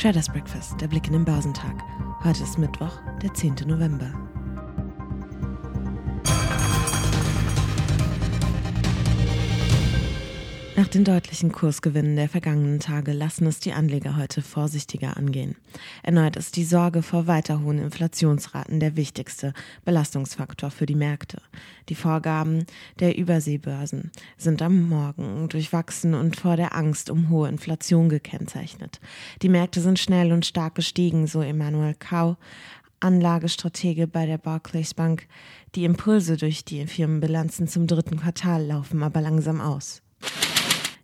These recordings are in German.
Traders Breakfast, der Blick in den Börsentag. Heute ist Mittwoch, der 10. November. Nach den deutlichen Kursgewinnen der vergangenen Tage lassen es die Anleger heute vorsichtiger angehen. Erneut ist die Sorge vor weiter hohen Inflationsraten der wichtigste Belastungsfaktor für die Märkte. Die Vorgaben der Überseebörsen sind am Morgen durchwachsen und vor der Angst um hohe Inflation gekennzeichnet. Die Märkte sind schnell und stark gestiegen, so Emanuel Kau, Anlagestratege bei der Barclays Bank. Die Impulse durch die Firmenbilanzen zum dritten Quartal laufen aber langsam aus.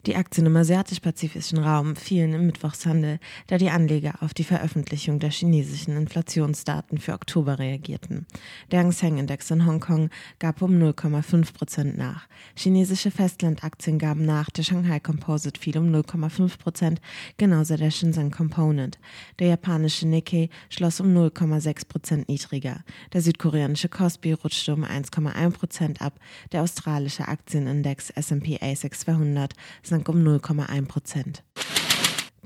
Die Aktien im asiatisch-pazifischen Raum fielen im Mittwochshandel, da die Anleger auf die Veröffentlichung der chinesischen Inflationsdaten für Oktober reagierten. Der Hang Seng Index in Hongkong gab um 0,5 Prozent nach. Chinesische Festlandaktien gaben nach, der Shanghai Composite fiel um 0,5 Prozent, genauso der Shenzhen Component. Der japanische Nikkei schloss um 0,6 Prozent niedriger. Der südkoreanische Kospi rutschte um 1,1 Prozent ab. Der australische Aktienindex S&P ASX 200 sank um 0,1 Prozent.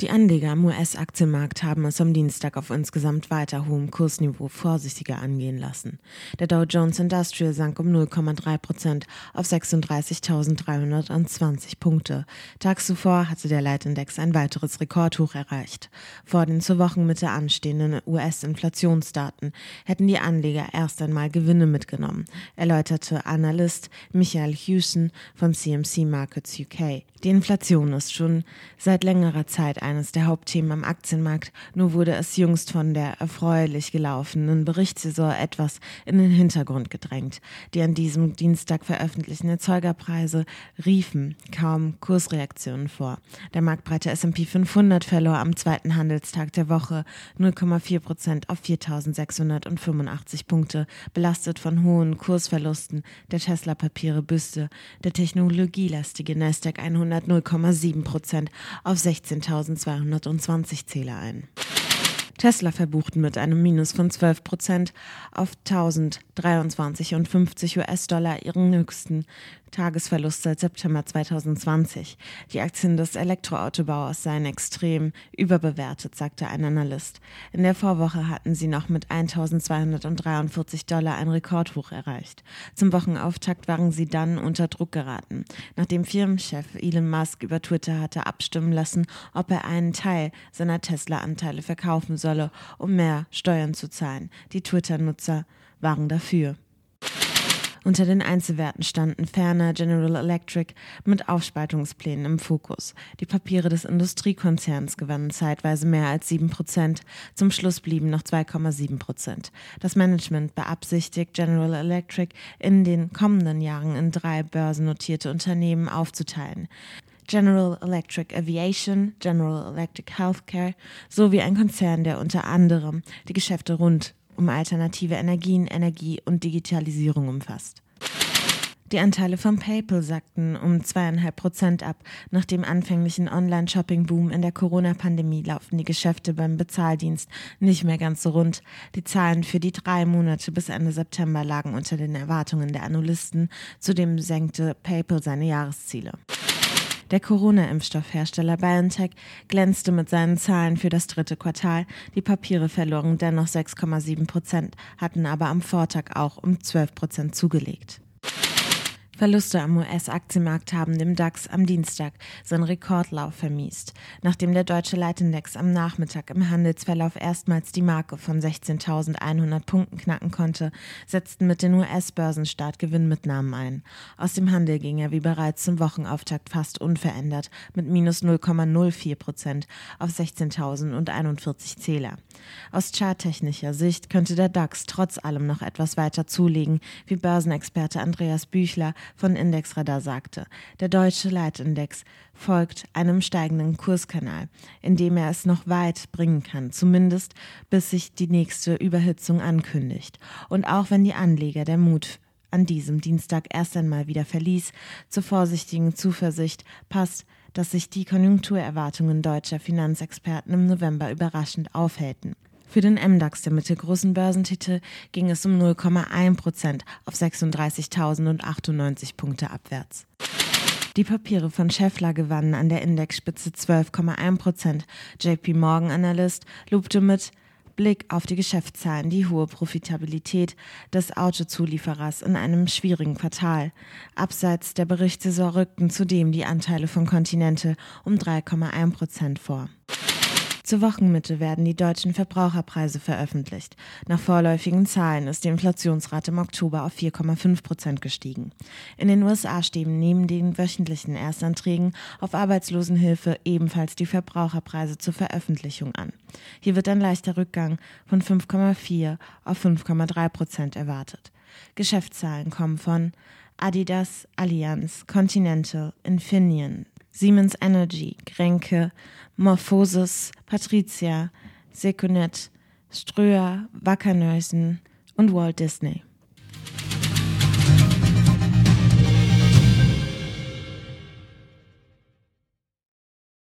Die Anleger am US-Aktienmarkt haben es am Dienstag auf insgesamt weiter hohem Kursniveau vorsichtiger angehen lassen. Der Dow Jones Industrial sank um 0,3 Prozent auf 36.320 Punkte. Tags zuvor hatte der Leitindex ein weiteres Rekordhoch erreicht. Vor den zur Wochenmitte anstehenden US-Inflationsdaten hätten die Anleger erst einmal Gewinne mitgenommen, erläuterte Analyst Michael Hewson von CMC Markets UK. Die Inflation ist schon seit längerer Zeit eines der Hauptthemen am Aktienmarkt, nur wurde es jüngst von der erfreulich gelaufenen Berichtssaison etwas in den Hintergrund gedrängt. Die an diesem Dienstag veröffentlichten Erzeugerpreise riefen kaum Kursreaktionen vor. Der marktbreite S&P 500 verlor am zweiten Handelstag der Woche 0,4 Prozent auf 4.685 Punkte, belastet von hohen Kursverlusten der Tesla-Papiere Büste, der technologielastige Nasdaq 100 100 0,7 Prozent auf 16.220 Zähler ein. Tesla verbuchten mit einem Minus von 12 Prozent auf 1023,50 US-Dollar ihren höchsten Tagesverlust seit September 2020. Die Aktien des Elektroautobauers seien extrem überbewertet, sagte ein Analyst. In der Vorwoche hatten sie noch mit 1243 Dollar ein Rekordhoch erreicht. Zum Wochenauftakt waren sie dann unter Druck geraten, nachdem Firmenchef Elon Musk über Twitter hatte abstimmen lassen, ob er einen Teil seiner Tesla-Anteile verkaufen solle, um mehr Steuern zu zahlen. Die Twitter-Nutzer waren dafür. Unter den Einzelwerten standen ferner General Electric mit Aufspaltungsplänen im Fokus. Die Papiere des Industriekonzerns gewannen zeitweise mehr als 7 Prozent. Zum Schluss blieben noch 2,7 Prozent. Das Management beabsichtigt, General Electric in den kommenden Jahren in drei börsennotierte Unternehmen aufzuteilen. General Electric Aviation, General Electric Healthcare sowie ein Konzern, der unter anderem die Geschäfte rund um alternative Energien, Energie und Digitalisierung umfasst. Die Anteile von PayPal sackten um zweieinhalb Prozent ab. Nach dem anfänglichen Online-Shopping-Boom in der Corona-Pandemie laufen die Geschäfte beim Bezahldienst nicht mehr ganz so rund. Die Zahlen für die drei Monate bis Ende September lagen unter den Erwartungen der Analysten. Zudem senkte PayPal seine Jahresziele. Der Corona-Impfstoffhersteller BioNTech glänzte mit seinen Zahlen für das dritte Quartal. Die Papiere verloren dennoch 6,7 Prozent, hatten aber am Vortag auch um 12 Prozent zugelegt. Verluste am US-Aktienmarkt haben dem DAX am Dienstag seinen Rekordlauf vermiest. Nachdem der deutsche Leitindex am Nachmittag im Handelsverlauf erstmals die Marke von 16.100 Punkten knacken konnte, setzten mit den US-Börsenstart Gewinnmitnahmen ein. Aus dem Handel ging er wie bereits zum Wochenauftakt fast unverändert mit minus 0,04 Prozent auf 16.041 Zähler. Aus charttechnischer Sicht könnte der DAX trotz allem noch etwas weiter zulegen, wie Börsenexperte Andreas Büchler von Indexradar sagte. Der deutsche Leitindex folgt einem steigenden Kurskanal, in dem er es noch weit bringen kann, zumindest bis sich die nächste Überhitzung ankündigt. Und auch wenn die Anleger der Mut an diesem Dienstag erst einmal wieder verließ, zur vorsichtigen Zuversicht passt, dass sich die Konjunkturerwartungen deutscher Finanzexperten im November überraschend aufhellten. Für den MDAX der mittelgroßen Börsentitel ging es um 0,1 Prozent auf 36.098 Punkte abwärts. Die Papiere von Scheffler gewannen an der Indexspitze 12,1 Prozent. JP Morgan Analyst lobte mit Blick auf die Geschäftszahlen die hohe Profitabilität des Autozulieferers in einem schwierigen Quartal. Abseits der Berichtssaison rückten zudem die Anteile von Continental um 3,1 Prozent vor. Zur Wochenmitte werden die deutschen Verbraucherpreise veröffentlicht. Nach vorläufigen Zahlen ist die Inflationsrate im Oktober auf 4,5 Prozent gestiegen. In den USA stehen neben den wöchentlichen Erstanträgen auf Arbeitslosenhilfe ebenfalls die Verbraucherpreise zur Veröffentlichung an. Hier wird ein leichter Rückgang von 5,4 auf 5,3 Prozent erwartet. Geschäftszahlen kommen von Adidas, Allianz, Continental, Infineon, Siemens Energy, Grenke, Morphosis, Patricia, Seconet, Ströer, Wackerneusen und Walt Disney.